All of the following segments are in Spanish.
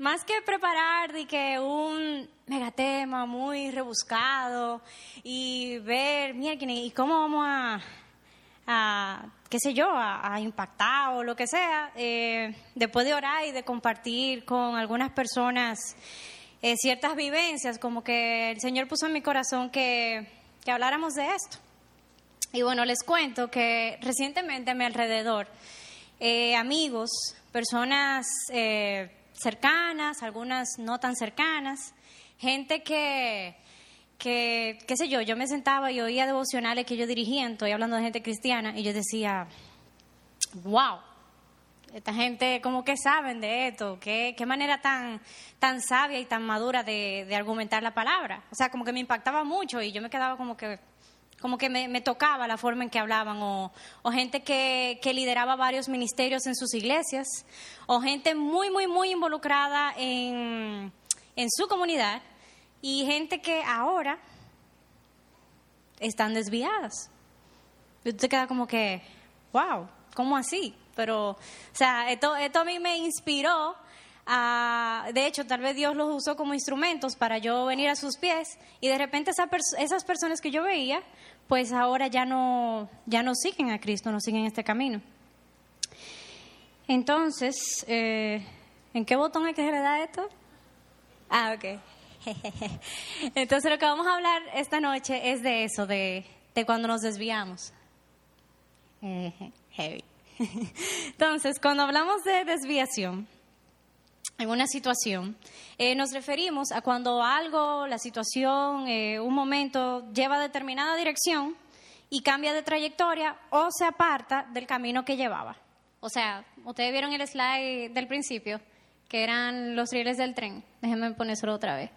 más que preparar de que un megatema muy rebuscado y ver, mira, ¿y cómo vamos a, a qué sé yo, a, impactar o lo que sea, eh, después de orar y de compartir con algunas personas eh, ciertas vivencias, como que el Señor puso en mi corazón que, que habláramos de esto. Y bueno, les cuento que recientemente a mi alrededor, eh, amigos, personas eh, cercanas, algunas no tan cercanas, gente que, que, qué sé yo, yo me sentaba y oía devocionales que yo dirigía, estoy hablando de gente cristiana, y yo decía, wow, esta gente como que saben de esto, qué, qué manera tan, tan sabia y tan madura de, de, argumentar la palabra. O sea, como que me impactaba mucho y yo me quedaba como que, como que me, tocaba la forma en que hablaban, o, o gente que, lideraba varios ministerios en sus iglesias, o gente muy, muy, muy involucrada en, su comunidad, y gente que ahora están desviadas. Y te queda como que, wow, ¿cómo así? Pero, o sea, esto, esto a mí me inspiró a, de hecho, tal vez Dios los usó como instrumentos para yo venir a sus pies y de repente esas personas que yo veía, pues ahora ya no, ya no siguen a Cristo, no siguen este camino. Entonces, eh, ¿en qué botón hay que da esto? Ah, ok. Entonces lo que vamos a hablar esta noche es de eso, de, de cuando nos desviamos. Heavy. Entonces, cuando hablamos de desviación en una situación, eh, nos referimos a cuando algo, la situación, eh, un momento lleva determinada dirección y cambia de trayectoria o se aparta del camino que llevaba. O sea, ustedes vieron el slide del principio, que eran los rieles del tren. Déjenme ponérselo otra vez.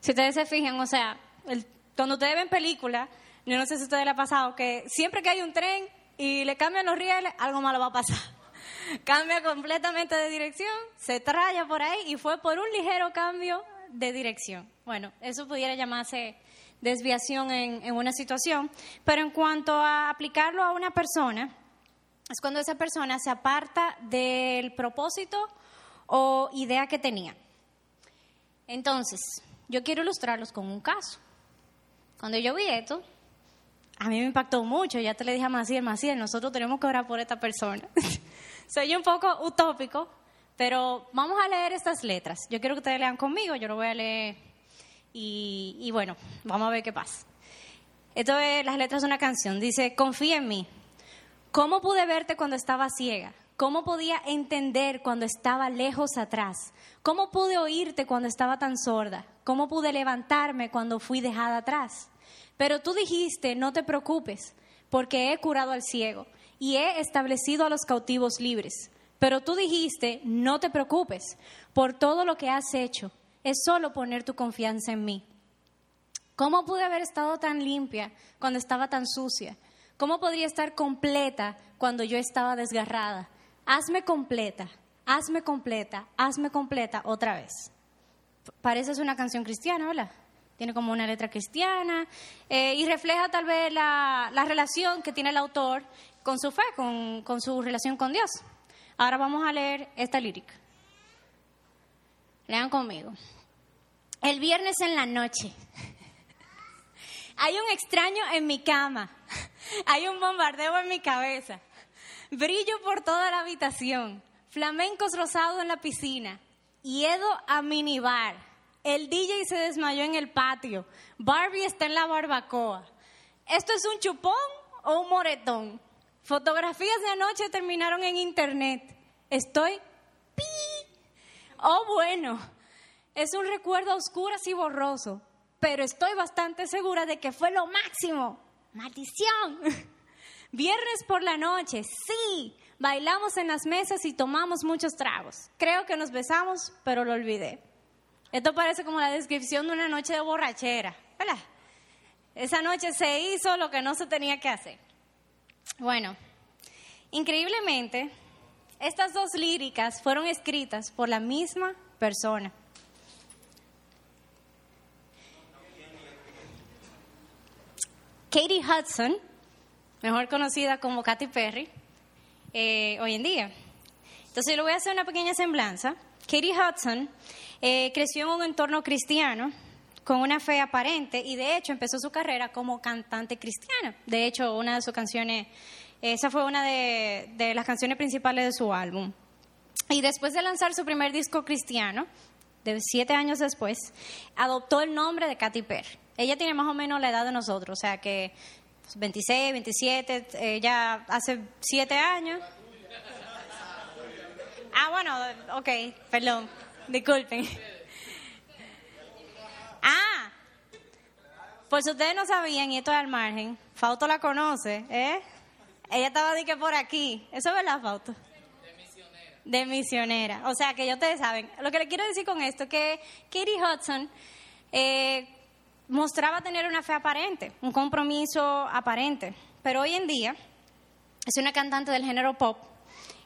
Si ustedes se fijan, o sea, cuando ustedes ven películas, yo no sé si a ustedes les ha pasado, que siempre que hay un tren y le cambian los rieles, algo malo va a pasar. Cambia completamente de dirección, se traya por ahí y fue por un ligero cambio de dirección. Bueno, eso pudiera llamarse desviación en, en una situación, pero en cuanto a aplicarlo a una persona, es cuando esa persona se aparta del propósito o idea que tenía. Entonces, yo quiero ilustrarlos con un caso. Cuando yo vi esto, a mí me impactó mucho. Ya te le dije a Maciel, Maciel, nosotros tenemos que orar por esta persona. Soy un poco utópico, pero vamos a leer estas letras. Yo quiero que ustedes lean conmigo, yo lo voy a leer y, bueno, vamos a ver qué pasa. Esto es las letras de una canción. Dice, confía en mí. ¿Cómo pude verte cuando estaba ciega? ¿Cómo podía entender cuando estaba lejos atrás? ¿Cómo pude oírte cuando estaba tan sorda? ¿Cómo pude levantarme cuando fui dejada atrás? Pero tú dijiste, no te preocupes, porque he curado al ciego y he establecido a los cautivos libres. Pero tú dijiste, no te preocupes por todo lo que has hecho, es solo poner tu confianza en mí. ¿Cómo pude haber estado tan limpia cuando estaba tan sucia? ¿Cómo podría estar completa cuando yo estaba desgarrada? hazme completa, hazme completa, hazme completa otra vez. Parece una canción cristiana, ¿verdad? Tiene como una letra cristiana eh, y refleja tal vez la, relación que tiene el autor con su fe, con, con su relación con Dios. Ahora vamos a leer esta lírica. Lean conmigo. El viernes en la noche. Hay un extraño en mi cama. Hay un bombardeo en mi cabeza. Brillo por toda la habitación. Flamencos rosados en la piscina. Yedo a minibar. El DJ se desmayó en el patio. Barbie está en la barbacoa. ¿Esto es un chupón o un moretón? Fotografías de anoche terminaron en internet. Estoy pi. Oh, bueno. Es un recuerdo oscuro y borroso, pero estoy bastante segura de que fue lo máximo. Maldición. Viernes por la noche, sí, bailamos en las mesas y tomamos muchos tragos. Creo que nos besamos, pero lo olvidé. Esto parece como la descripción de una noche de borrachera, ¿verdad? Esa noche se hizo lo que no se tenía que hacer. Bueno, increíblemente, estas dos líricas fueron escritas por la misma persona. Katie Hudson mejor conocida como Katy Perry, eh, hoy en día. Entonces, le voy a hacer una pequeña semblanza. Katie Hudson eh, creció en un entorno cristiano con una fe aparente y de hecho empezó su carrera como cantante cristiana. De hecho, una de sus canciones, esa fue una de, las canciones principales de su álbum. Y después de lanzar su primer disco cristiano, de siete años después, adoptó el nombre de Katy Perry. Ella tiene más o menos la edad de nosotros, o sea que 26, 27, ella hace siete años. Ah, bueno, ok, perdón, disculpen. Por si ustedes no sabían, y esto es al margen, Fausto la conoce, ¿eh? Ella estaba de que por aquí. ¿Eso es verdad, Fausto? De misionera. O sea, que ya ustedes saben. Lo que le quiero decir con esto, que Katie Hudson eh, mostraba tener una fe aparente, un compromiso aparente. Pero hoy en día es una cantante del género pop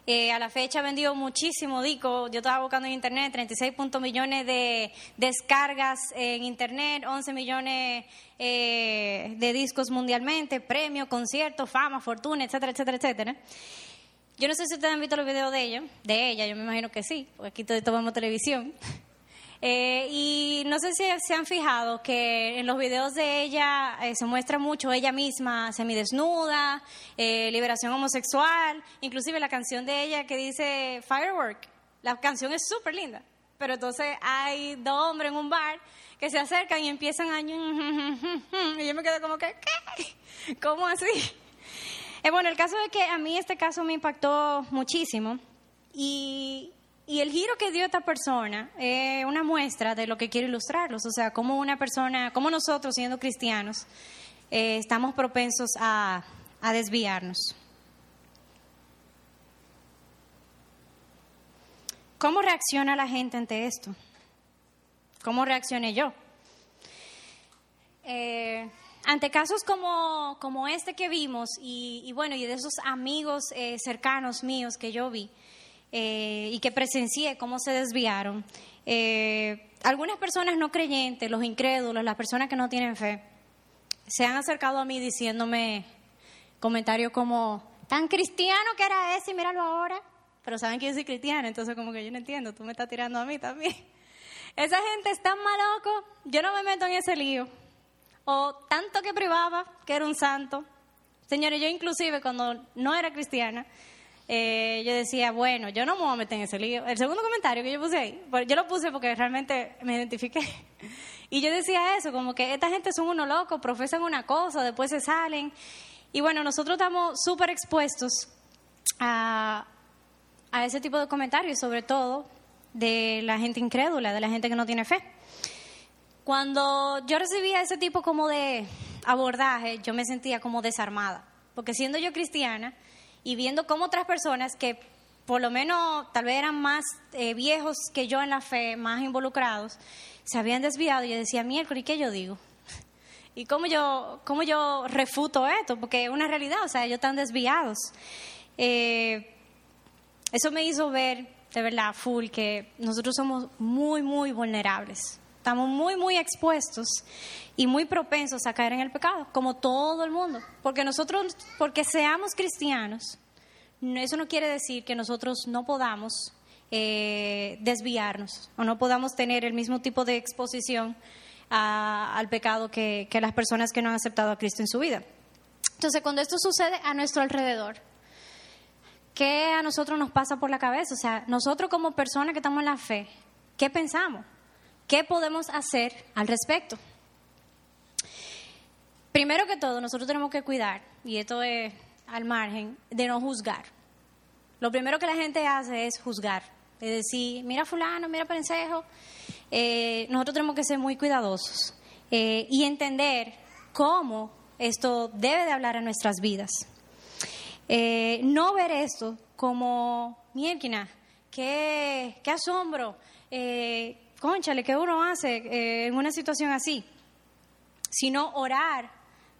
eh, a la fecha ha vendido muchísimo disco. Yo estaba buscando en internet 36 millones de descargas en internet, 11 millones eh, de discos mundialmente, premios, conciertos, fama, fortuna, etcétera, etcétera, etcétera. Yo no sé si ustedes han visto los videos de ella, de ella, yo me imagino que sí, porque aquí todos tomamos televisión. Eh, y no sé si se han fijado que en los videos de ella eh, se muestra mucho ella misma semidesnuda, eh, liberación homosexual, inclusive la canción de ella que dice Firework. La canción es súper linda, pero entonces hay dos hombres en un bar que se acercan y empiezan a... Y yo me quedo como que, ¿qué? ¿Cómo así? bueno, el caso es que a mí este caso me impactó muchísimo y, y el giro que dio esta persona es una muestra de lo que quiero ilustrarlos, o sea, cómo una persona, cómo nosotros siendo cristianos eh, estamos propensos a, a desviarnos. ¿Cómo reacciona la gente ante esto? ¿Cómo reaccioné yo? Eh, ante casos como, como, este que vimos y, y, bueno, y de esos amigos eh, cercanos míos que yo vi, eh, y que presencié cómo se desviaron. Eh, algunas personas no creyentes, los incrédulos, las personas que no tienen fe, se han acercado a mí diciéndome comentarios como, tan cristiano que era ese y míralo ahora. Pero saben que yo soy cristiana, entonces como que yo no entiendo, tú me estás tirando a mí también. Esa gente es tan maloco, yo no me meto en ese lío. O tanto que privaba que era un santo. Señores, yo inclusive cuando no era cristiana, eh, yo decía, bueno, yo no me voy a meter en ese lío. El segundo comentario que yo puse ahí, yo lo puse porque realmente me identifiqué. Y yo decía eso, como que esta gente son unos locos, profesan una cosa, después se salen. Y bueno, nosotros estamos súper expuestos a, a ese tipo de comentarios, sobre todo de la gente incrédula, de la gente que no tiene fe. Cuando yo recibía ese tipo como de abordaje, yo me sentía como desarmada, porque siendo yo cristiana, y viendo cómo otras personas que por lo menos tal vez eran más eh, viejos que yo en la fe, más involucrados, se habían desviado. Y yo decía, miércoles, ¿y qué yo digo? ¿Y cómo yo, cómo yo refuto esto? Porque es una realidad, o sea, ellos están desviados. Eh, eso me hizo ver, de verdad, full, que nosotros somos muy, muy vulnerables. Estamos muy, muy expuestos y muy propensos a caer en el pecado, como todo el mundo. Porque nosotros, porque seamos cristianos, eso no quiere decir que nosotros no podamos eh, desviarnos o no podamos tener el mismo tipo de exposición al pecado que, que las personas que no han aceptado a Cristo en su vida. Entonces, cuando esto sucede a nuestro alrededor, ¿qué a nosotros nos pasa por la cabeza? O sea, nosotros como personas que estamos en la fe, ¿qué pensamos? ¿Qué podemos hacer al respecto? Primero que todo, nosotros tenemos que cuidar, y esto es al margen, de no juzgar. Lo primero que la gente hace es juzgar, es decir, mira fulano, mira prensejo. Eh, nosotros tenemos que ser muy cuidadosos eh, y entender cómo esto debe de hablar en nuestras vidas. Eh, no ver esto como, mierquina, qué, qué asombro, conchale, ¿qué uno hace eh, en una situación así? Sino orar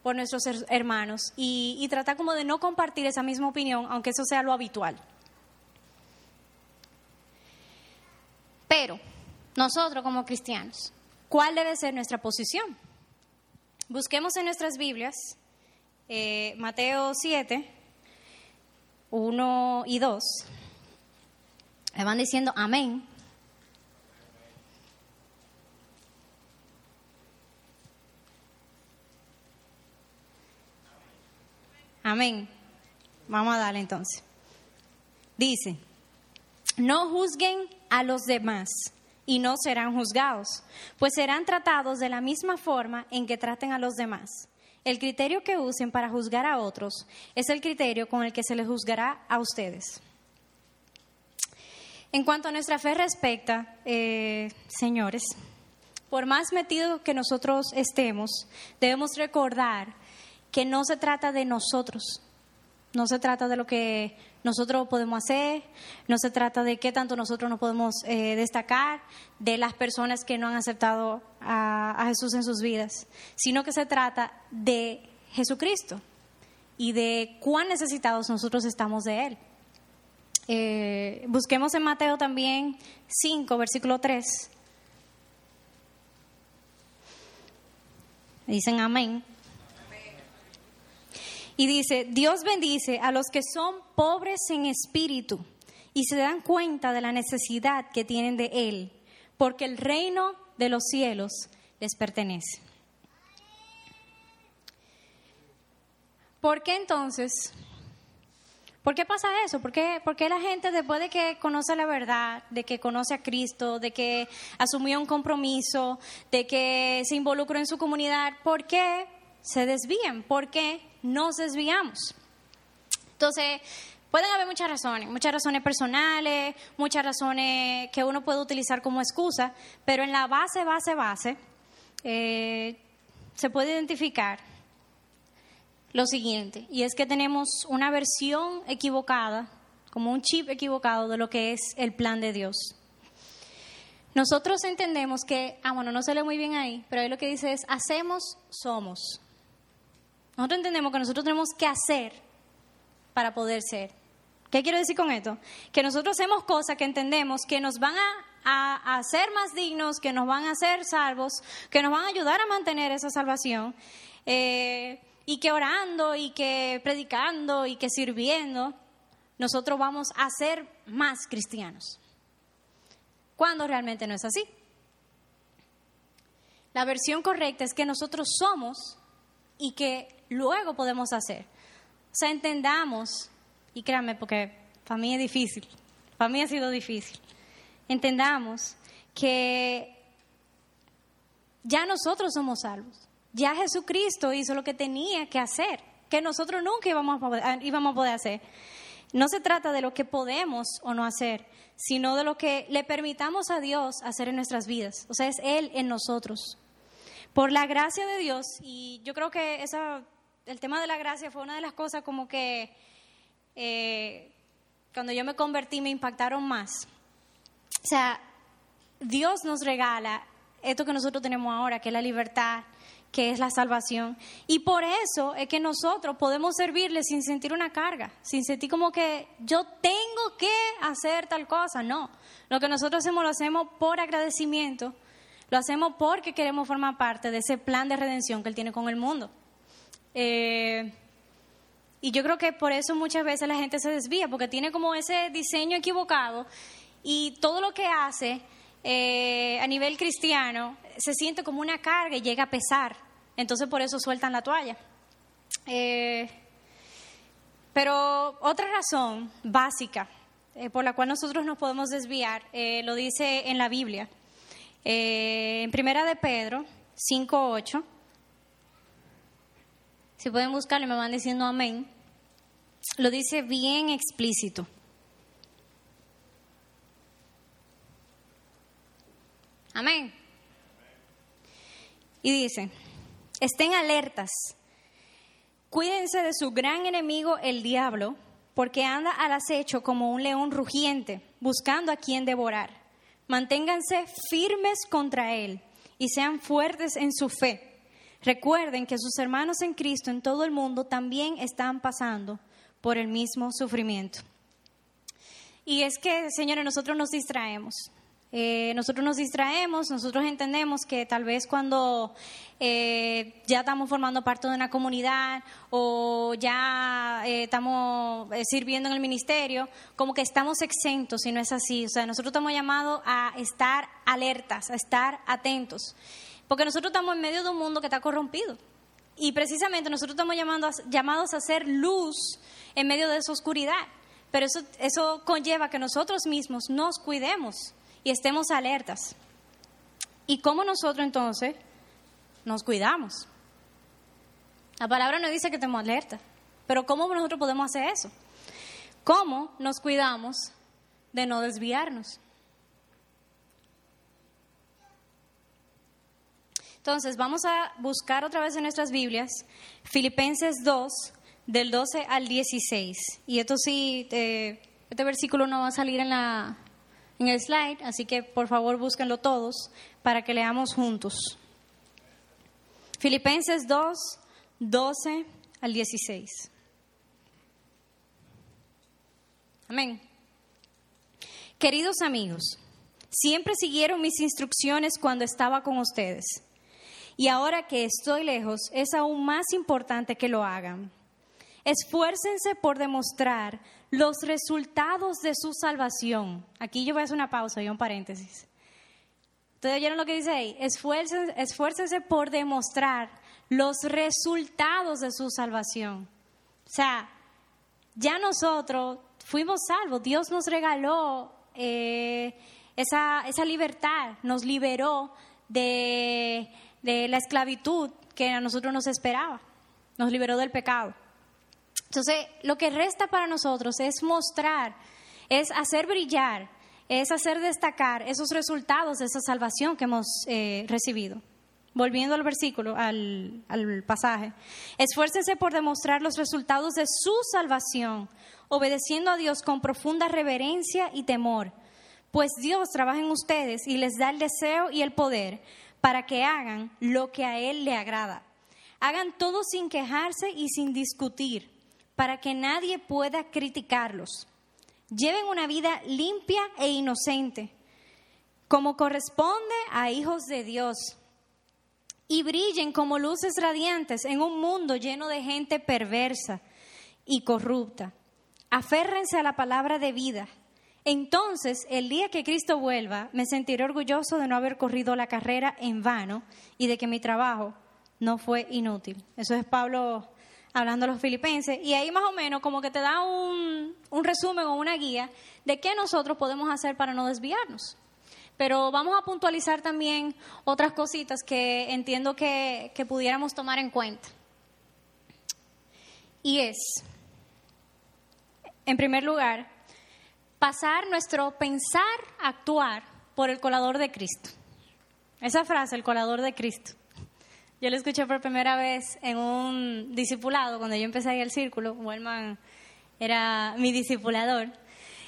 por nuestros hermanos y, y tratar como de no compartir esa misma opinión, aunque eso sea lo habitual. Pero nosotros como cristianos, ¿cuál debe ser nuestra posición? Busquemos en nuestras Biblias eh, Mateo 7, 1 y 2. Le van diciendo amén. Amén. Vamos a darle entonces. Dice, no juzguen a los demás y no serán juzgados, pues serán tratados de la misma forma en que traten a los demás. El criterio que usen para juzgar a otros es el criterio con el que se les juzgará a ustedes. En cuanto a nuestra fe respecta, eh, señores, por más metidos que nosotros estemos, debemos recordar que no se trata de nosotros, no se trata de lo que nosotros podemos hacer, no se trata de qué tanto nosotros nos podemos eh, destacar de las personas que no han aceptado a, Jesús en sus vidas, sino que se trata de Jesucristo y de cuán necesitados nosotros estamos de Él. Eh, busquemos en Mateo también 5, versículo 3. Dicen amén. Y dice, Dios bendice a los que son pobres en espíritu y se dan cuenta de la necesidad que tienen de Él, porque el reino de los cielos les pertenece. ¿Por qué entonces? ¿Por qué pasa eso? ¿Por qué, ¿Por qué, la gente después de que conoce la verdad, de que conoce a Cristo, de que asumió un compromiso, de que se involucró en su comunidad, ¿por qué se desvían? ¿Por qué nos desviamos? Entonces, pueden haber muchas razones, muchas razones personales, muchas razones que uno puede utilizar como excusa, pero en la base, base, base, eh, se puede identificar lo siguiente, y es que tenemos una versión equivocada, como un chip equivocado de lo que es el plan de Dios. Nosotros entendemos que, ah, bueno, no se lee muy bien ahí, pero ahí lo que dice es, hacemos, somos. Nosotros entendemos que nosotros tenemos que hacer para poder ser. ¿Qué quiero decir con esto? Que nosotros hacemos cosas que entendemos que nos van a, hacer más dignos, que nos van a hacer salvos, que nos van a ayudar a mantener esa salvación. Eh, y que orando y que predicando y que sirviendo, nosotros vamos a ser más cristianos. Cuando realmente no es así. La versión correcta es que nosotros somos y que luego podemos hacer. O sea, entendamos, y créanme, porque para mí es difícil, para mí ha sido difícil, entendamos que ya nosotros somos salvos, ya Jesucristo hizo lo que tenía que hacer, que nosotros nunca íbamos a poder, íbamos a poder hacer. No se trata de lo que podemos o no hacer, sino de lo que le permitamos a Dios hacer en nuestras vidas. O sea, es Él en nosotros. Por la gracia de Dios, y yo creo que esa el tema de la gracia fue una de las cosas como que eh, cuando yo me convertí me impactaron más. O sea, Dios nos regala esto que nosotros tenemos ahora, que es la libertad, que es la salvación. Y por eso es que nosotros podemos servirle sin sentir una carga, sin sentir como que yo tengo que hacer tal cosa. No, lo que nosotros hacemos lo hacemos por agradecimiento, lo hacemos porque queremos formar parte de ese plan de redención que Él tiene con el mundo. Eh, y yo creo que por eso muchas veces la gente se desvía, porque tiene como ese diseño equivocado y todo lo que hace eh, a nivel cristiano se siente como una carga y llega a pesar. Entonces por eso sueltan la toalla. Eh, pero otra razón básica por la cual nosotros nos podemos desviar, lo dice en la Biblia. En Primera de Pedro 5.8 si pueden buscarlo, me van diciendo amén. Lo dice bien explícito. Amén. Y dice, estén alertas, cuídense de su gran enemigo el diablo, porque anda al acecho como un león rugiente, buscando a quien devorar. Manténganse firmes contra él y sean fuertes en su fe Recuerden que sus hermanos en Cristo en todo el mundo también están pasando por el mismo sufrimiento. Y es que, señores, nosotros nos distraemos. Eh, nosotros nos distraemos, nosotros entendemos que tal vez cuando eh, ya estamos formando parte de una comunidad o ya eh, estamos sirviendo en el ministerio, como que estamos exentos y no es así. O sea, nosotros estamos llamados a estar alertas, a estar atentos, porque nosotros estamos en medio de un mundo que está corrompido. Y precisamente nosotros estamos llamados a hacer luz en medio de esa oscuridad. Pero eso, eso conlleva que nosotros mismos nos cuidemos y estemos alertas. ¿Y cómo nosotros entonces nos cuidamos? La palabra no dice que estemos alerta, pero ¿cómo nosotros podemos hacer eso? ¿Cómo nos cuidamos de no desviarnos? Entonces, vamos a buscar otra vez en nuestras Biblias Filipenses 2, del 12 al 16. Y esto sí, eh, este versículo no va a salir en, la, en el slide, así que por favor búsquenlo todos para que leamos juntos. Filipenses 2, 12 al 16. Amén. Queridos amigos, siempre siguieron mis instrucciones cuando estaba con ustedes. Y ahora que estoy lejos, es aún más importante que lo hagan. Esfuércense por demostrar los resultados de su salvación. Aquí yo voy a hacer una pausa y un paréntesis. ¿Ustedes oyeron lo que dice ahí? Esfuércense, por demostrar los resultados de su salvación. O sea, ya nosotros fuimos salvos. Dios nos regaló eh, esa, esa, libertad, nos liberó de, de la esclavitud que a nosotros nos esperaba, nos liberó del pecado. Entonces, lo que resta para nosotros es mostrar, es hacer brillar, es hacer destacar esos resultados de esa salvación que hemos eh, recibido. Volviendo al versículo, al, al pasaje. Esfuércense por demostrar los resultados de su salvación, obedeciendo a Dios con profunda reverencia y temor, pues Dios trabaja en ustedes y les da el deseo y el poder para que hagan lo que a Él le agrada. Hagan todo sin quejarse y sin discutir para que nadie pueda criticarlos. Lleven una vida limpia e inocente, como corresponde a hijos de Dios, y brillen como luces radiantes en un mundo lleno de gente perversa y corrupta. Aférrense a la palabra de vida. Entonces, el día que Cristo vuelva, me sentiré orgulloso de no haber corrido la carrera en vano y de que mi trabajo no fue inútil. Eso es Pablo hablando a los filipenses, y ahí más o menos como que te da un, resumen o una guía de qué nosotros podemos hacer para no desviarnos. Pero vamos a puntualizar también otras cositas que entiendo que, que pudiéramos tomar en cuenta. Y es, en primer lugar, pasar nuestro pensar, actuar por el colador de Cristo. Esa frase, el colador de Cristo. Yo lo escuché por primera vez en un discipulado, cuando yo empecé ahí el círculo, Wellman era mi discipulador.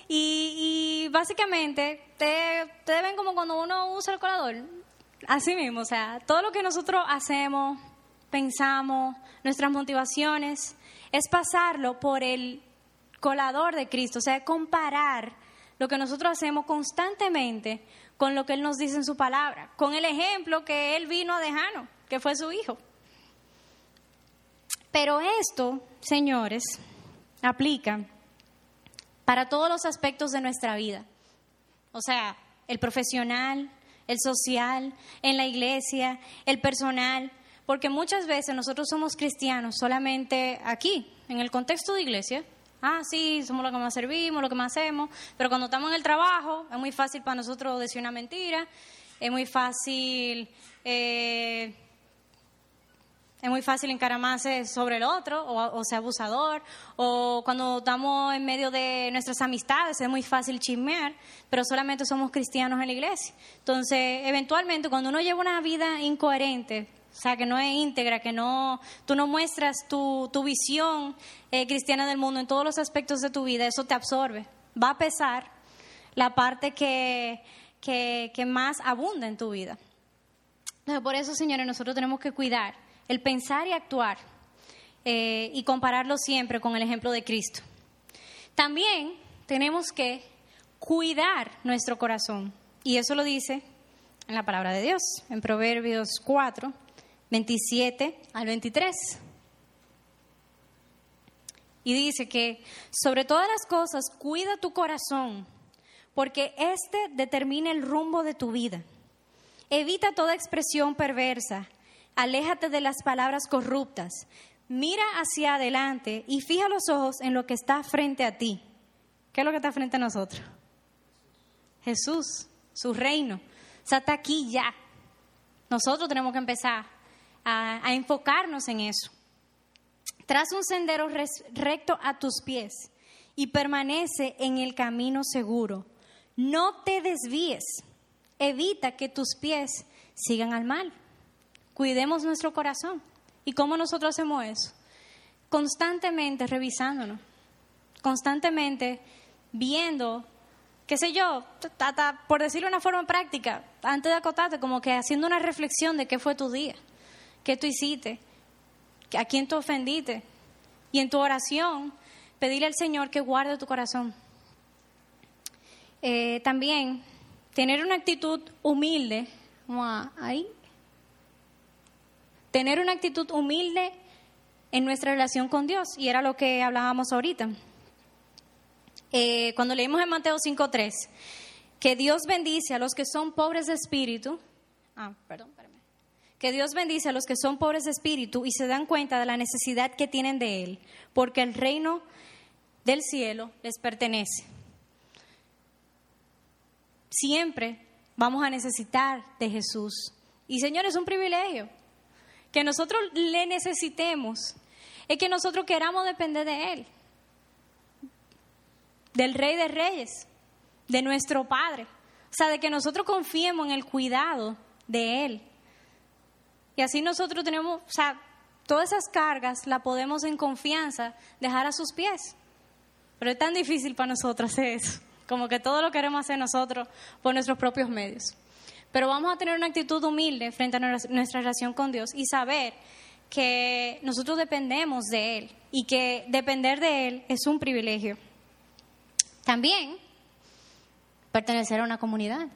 Y, básicamente te, te ven como cuando uno usa el colador, así mismo, o sea, todo lo que nosotros hacemos, pensamos, nuestras motivaciones, es pasarlo por el colador de Cristo, o sea, comparar lo que nosotros hacemos constantemente con lo que Él nos dice en su palabra, con el ejemplo que Él vino a dejarnos que fue su hijo. Pero esto, señores, aplica para todos los aspectos de nuestra vida. O sea, el profesional, el social, en la iglesia, el personal, porque muchas veces nosotros somos cristianos solamente aquí, en el contexto de iglesia. Ah, sí, somos los que más servimos, lo que más hacemos, pero cuando estamos en el trabajo es muy fácil para nosotros decir una mentira, es muy fácil eh, es muy fácil encaramarse sobre el otro o, ser abusador, o cuando estamos en medio de nuestras amistades es muy fácil chismear, pero solamente somos cristianos en la iglesia. Entonces, eventualmente, cuando uno lleva una vida incoherente, o sea, que no es íntegra, que no, tú no muestras tu, tu visión eh, cristiana del mundo en todos los aspectos de tu vida, eso te absorbe. Va a pesar la parte que, que, que más abunda en tu vida. Entonces, por eso, señores, nosotros tenemos que cuidar el pensar y actuar eh, y compararlo siempre con el ejemplo de Cristo. También tenemos que cuidar nuestro corazón. Y eso lo dice en la palabra de Dios, en Proverbios 4, 27 al 23. Y dice que sobre todas las cosas cuida tu corazón, porque éste determina el rumbo de tu vida. Evita toda expresión perversa, aléjate de las palabras corruptas, mira hacia adelante y fija los ojos en lo que está frente a ti. ¿Qué es lo que está frente a nosotros? Jesús, su reino. O sea, está aquí ya. Nosotros tenemos que empezar a, enfocarnos en eso. Traza un sendero recto a tus pies y permanece en el camino seguro. No te desvíes. Evita que tus pies sigan al mal. Cuidemos nuestro corazón. ¿Y cómo nosotros hacemos eso? Constantemente revisándonos, constantemente viendo, qué sé yo, por decirlo de una forma práctica, antes de acotarte, como que haciendo una reflexión de qué fue tu día, qué tú hiciste, a quién tú ofendiste. Y en tu oración, pedirle al Señor que guarde tu corazón. Eh, también tener una actitud humilde, ahí, tener una actitud humilde en nuestra relación con Dios, y era lo que hablábamos ahorita. Eh, cuando leímos en Mateo 5.3, que Dios bendice a los que son pobres de espíritu, ah, perdón, que Dios bendice a los que son pobres de espíritu y se dan cuenta de la necesidad que tienen de Él, porque el reino del cielo les pertenece. Siempre vamos a necesitar de Jesús. Y Señor, es un privilegio que nosotros le necesitemos, es que nosotros queramos depender de Él, del Rey de Reyes, de nuestro Padre. O sea, de que nosotros confiemos en el cuidado de Él. Y así nosotros tenemos, o sea, todas esas cargas las podemos en confianza dejar a sus pies. Pero es tan difícil para nosotros hacer eso, como que todo lo queremos hacer nosotros por nuestros propios medios. Pero vamos a tener una actitud humilde frente a nuestra relación con Dios y saber que nosotros dependemos de Él y que depender de Él es un privilegio. También pertenecer a una comunidad.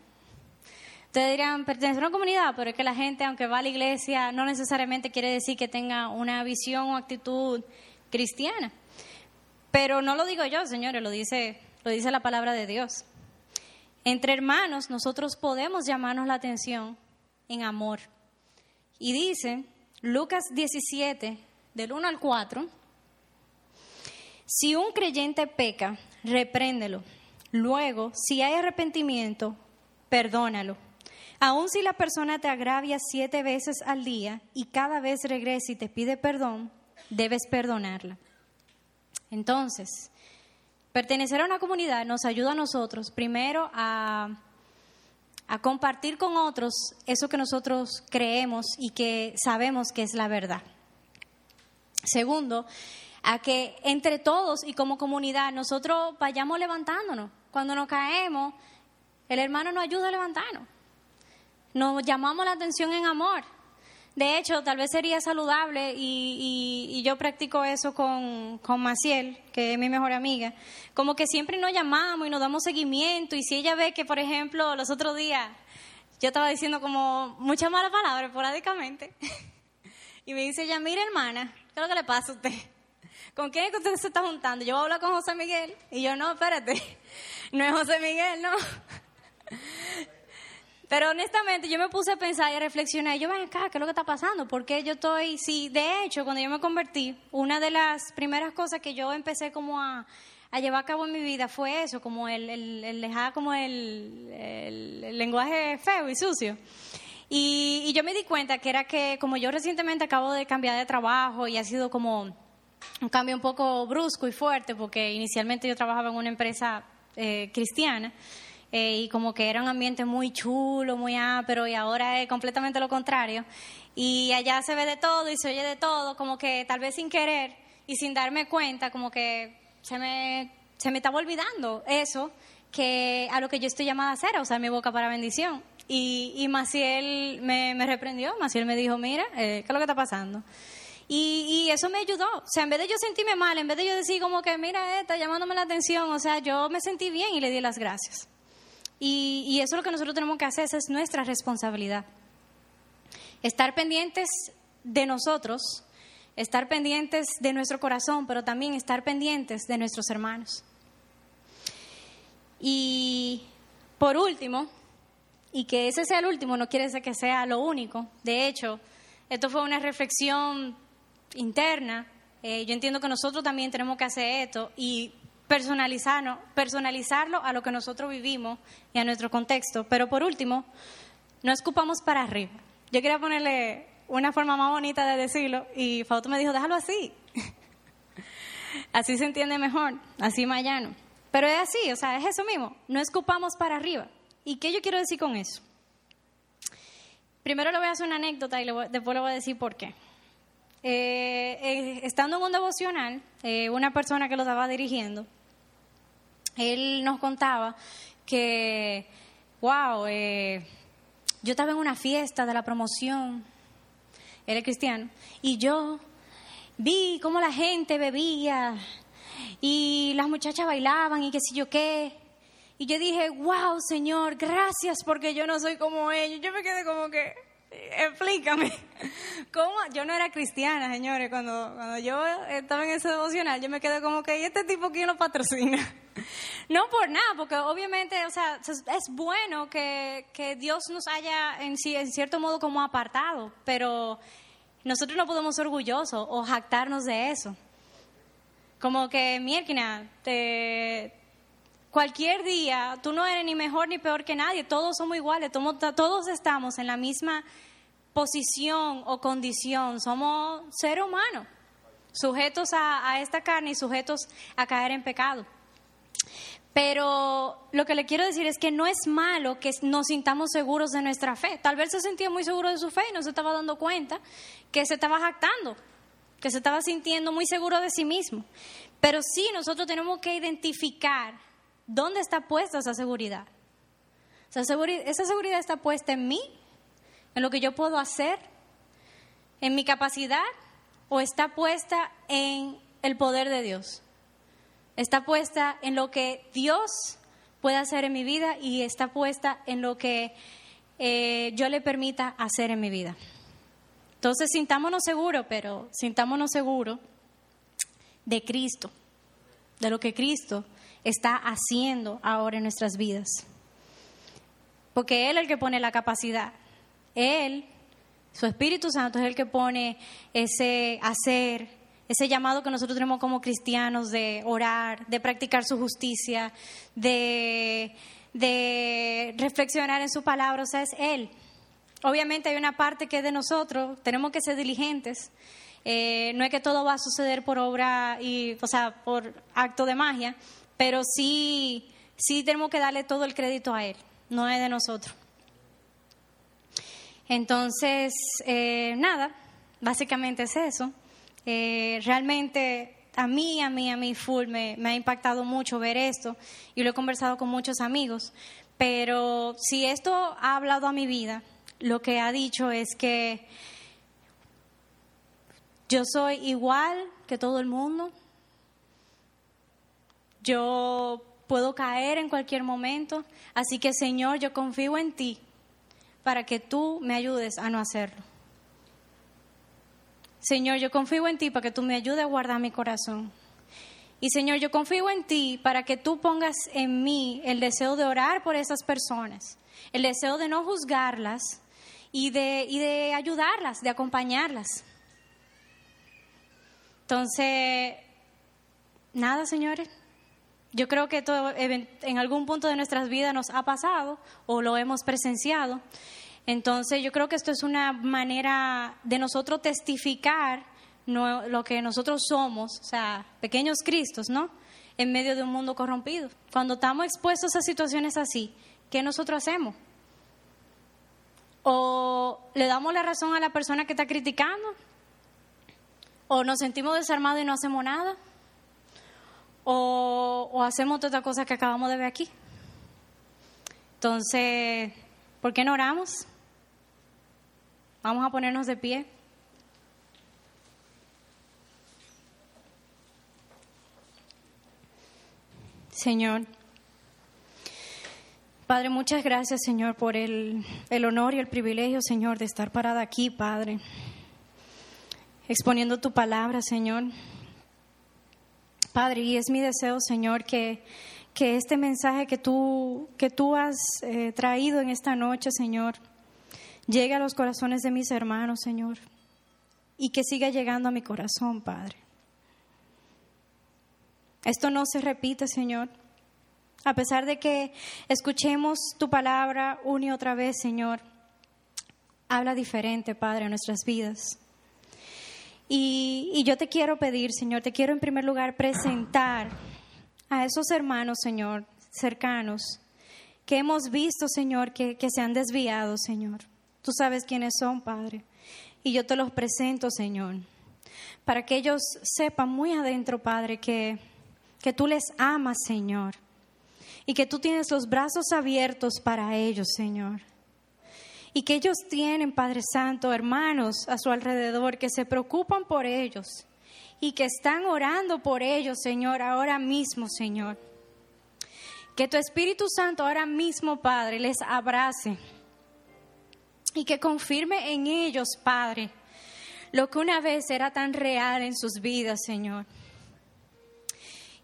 Ustedes dirían, pertenecer a una comunidad, pero es que la gente, aunque va a la iglesia, no necesariamente quiere decir que tenga una visión o actitud cristiana. Pero no lo digo yo, señores, lo dice, lo dice la palabra de Dios. Entre hermanos, nosotros podemos llamarnos la atención en amor. Y dice Lucas 17, del 1 al 4, si un creyente peca, repréndelo. Luego, si hay arrepentimiento, perdónalo Aun si la persona te agravia siete veces al día y cada vez regresa y te pide perdón, debes perdonarla. Entonces, pertenecer a una comunidad nos ayuda a nosotros, primero, a, a compartir con otros eso que nosotros creemos y que sabemos que es la verdad. Segundo, a que entre todos y como comunidad nosotros vayamos levantándonos. Cuando nos caemos, el hermano nos ayuda a levantarnos. Nos llamamos la atención en amor. De hecho, tal vez sería saludable y, yo practico eso con, con, Maciel, que es mi mejor amiga, como que siempre nos llamamos y nos damos seguimiento y si ella ve que, por ejemplo, los otros días yo estaba diciendo como muchas malas palabras esporádicamente y me dice ella, mire hermana, ¿qué es lo que le pasa a usted? ¿Con quién es que usted se está juntando? Yo voy a hablar con José Miguel y yo no, espérate, no es José Miguel, no. Pero honestamente yo me puse a pensar y a reflexionar, yo, ven acá, ¿qué es lo que está pasando? Porque yo estoy, sí, de hecho, cuando yo me convertí, una de las primeras cosas que yo empecé como a, llevar a cabo en mi vida fue eso, como el, el, dejar como el, el, lenguaje feo y sucio. Y, y yo me di cuenta que era que como yo recientemente acabo de cambiar de trabajo y ha sido como un cambio un poco brusco y fuerte, porque inicialmente yo trabajaba en una empresa eh, cristiana, eh, y como que era un ambiente muy chulo, muy ápero y ahora es completamente lo contrario. Y allá se ve de todo y se oye de todo, como que tal vez sin querer y sin darme cuenta, como que se me, se me estaba olvidando eso que a lo que yo estoy llamada a hacer, a usar mi boca para bendición. Y, y Maciel me, me reprendió, Maciel me dijo, mira, eh, ¿qué es lo que está pasando? Y, y, eso me ayudó. O sea, en vez de yo sentirme mal, en vez de yo decir como que, mira, está llamándome la atención, o sea, yo me sentí bien y le di las gracias. Y, eso es lo que nosotros tenemos que hacer, esa es nuestra responsabilidad. Estar pendientes de nosotros, estar pendientes de nuestro corazón, pero también estar pendientes de nuestros hermanos. Y por último, y que ese sea el último no quiere decir que sea lo único, de hecho, esto fue una reflexión interna, eh, yo entiendo que nosotros también tenemos que hacer esto y personalizarlo, personalizarlo a lo que nosotros vivimos y a nuestro contexto. Pero por último, no escupamos para arriba. Yo quería ponerle una forma más bonita de decirlo y Fausto me dijo, déjalo así. así se entiende mejor, así más llano. Pero es así, o sea, es eso mismo, no escupamos para arriba. ¿Y qué yo quiero decir con eso? Primero le voy a hacer una anécdota y después le voy a decir por qué. Eh, eh, estando en un devocional, eh, una persona que lo estaba dirigiendo, él nos contaba que, wow, yo estaba en una fiesta de la promoción, él es cristiano, y yo vi cómo la gente bebía y las muchachas bailaban y qué sé yo qué. Y yo dije, wow, Señor, gracias porque yo no soy como ellos. Yo me quedé como que, explícame. ¿Cómo? Yo no era cristiana, señores. Cuando, cuando yo estaba en ese devocional, yo me quedé como que, ¿y este tipo quién lo patrocina? No por nada, porque obviamente, o sea, es bueno que, que Dios nos haya en, en cierto modo como apartado, pero nosotros no podemos ser orgullosos o jactarnos de eso. Como que, mierda, te, cualquier día, tú no eres ni mejor ni peor que nadie, todos somos iguales, todos estamos en la misma posición o condición, somos seres humanos, sujetos a, esta carne y sujetos a caer en pecado. Pero lo que le quiero decir es que no es malo que nos sintamos seguros de nuestra fe. Tal vez se sentía muy seguro de su fe y no se estaba dando cuenta que se estaba jactando, que se estaba sintiendo muy seguro de sí mismo. Pero sí, nosotros tenemos que identificar ¿dónde está puesta esa seguridad? Esa seguridad, está puesta en mí, en lo que yo puedo hacer, en mi capacidad, o está puesta en el poder de Dios. Está puesta en lo que Dios puede hacer en mi vida y está puesta en lo que eh, yo le permita hacer en mi vida. Entonces, sintámonos seguros, pero sintámonos seguros de Cristo, de lo que Cristo está haciendo ahora en nuestras vidas. Porque Él es el que pone la capacidad. Él, su Espíritu Santo es el que pone ese hacer, ese llamado que nosotros tenemos como cristianos de orar, de practicar su justicia, de, de reflexionar en su palabra. O sea, es Él. Obviamente hay una parte que es de nosotros, tenemos que ser diligentes. Eh, no es que todo va a suceder por obra y, o sea, por acto de magia, pero sí, sí tenemos que darle todo el crédito a Él, no es de nosotros. Entonces, eh, nada, básicamente es eso. Eh, realmente a mí, a mí, a mí, full, me, me ha impactado mucho ver esto y lo he conversado con muchos amigos, pero si esto ha hablado a mi vida, lo que ha dicho es que yo soy igual que todo el mundo, yo puedo caer en cualquier momento, así que Señor, yo confío en ti para que tú me ayudes a no hacerlo. Señor, yo confío en ti para que tú me ayudes a guardar mi corazón. Y Señor, yo confío en ti para que tú pongas en mí el deseo de orar por esas personas, el deseo de no juzgarlas y de, y de ayudarlas, de acompañarlas. Entonces, nada, señores, yo creo que todo, en algún punto de nuestras vidas nos ha pasado o lo hemos presenciado. Entonces yo creo que esto es una manera de nosotros testificar lo que nosotros somos, o sea, pequeños Cristos, ¿no? En medio de un mundo corrompido. Cuando estamos expuestos a situaciones así, ¿qué nosotros hacemos? ¿O le damos la razón a la persona que está criticando? ¿O nos sentimos desarmados y no hacemos nada? O, hacemos otra cosa que acabamos de ver aquí. Entonces, ¿por qué no oramos? Vamos a ponernos de pie. Señor, Padre, muchas gracias, Señor, por el, el honor y el privilegio, Señor, de estar parada aquí, Padre, exponiendo tu palabra, Señor. Padre, y es mi deseo, Señor, que, que este mensaje que tú, que tú has eh, traído en esta noche, Señor, llegue a los corazones de mis hermanos, Señor, y que siga llegando a mi corazón, Padre. Esto no se repite, Señor. A pesar de que escuchemos tu palabra una y otra vez, Señor, habla diferente, Padre, a nuestras vidas. Y, yo te quiero pedir, Señor, te quiero en primer lugar presentar a esos hermanos, Señor, cercanos, que hemos visto, Señor, que, que se han desviado, Señor. Tú sabes quiénes son, Padre. Y yo te los presento, Señor, para que ellos sepan muy adentro, Padre, que, que tú les amas, Señor, y que tú tienes los brazos abiertos para ellos, Señor y que ellos tienen, Padre Santo, hermanos a su alrededor que se preocupan por ellos y que están orando por ellos, Señor, ahora mismo, Señor. Que tu Espíritu Santo ahora mismo, Padre, les abrace y que confirme en ellos, Padre, lo que una vez era tan real en sus vidas, Señor.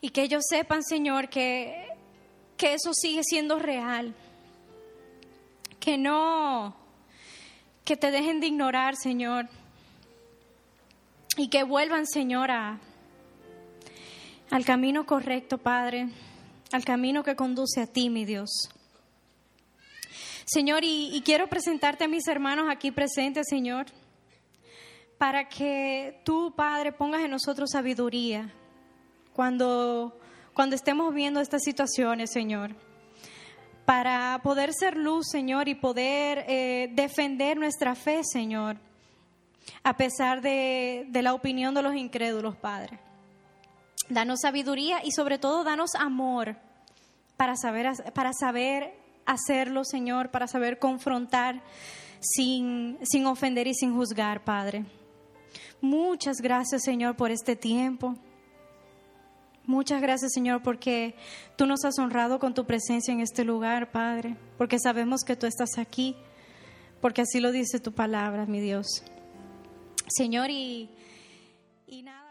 Y que ellos sepan, Señor, que, que eso sigue siendo real que no, que te dejen de ignorar, Señor, y que vuelvan, Señor, al camino correcto, Padre, al camino que conduce a ti, mi Dios. Señor, y, y quiero presentarte a mis hermanos aquí presentes, Señor, para que tú, Padre, pongas en nosotros sabiduría cuando, cuando estemos viendo estas situaciones, Señor para poder ser luz, Señor, y poder eh, defender nuestra fe, Señor, a pesar de, de la opinión de los incrédulos, Padre. Danos sabiduría y sobre todo danos amor para saber, para saber hacerlo, Señor, para saber confrontar sin, sin ofender y sin juzgar, Padre. Muchas gracias, Señor, por este tiempo. Muchas gracias, Señor, porque tú nos has honrado con tu presencia en este lugar, Padre, porque sabemos que tú estás aquí, porque así lo dice tu palabra, mi Dios. Señor, y, y nada.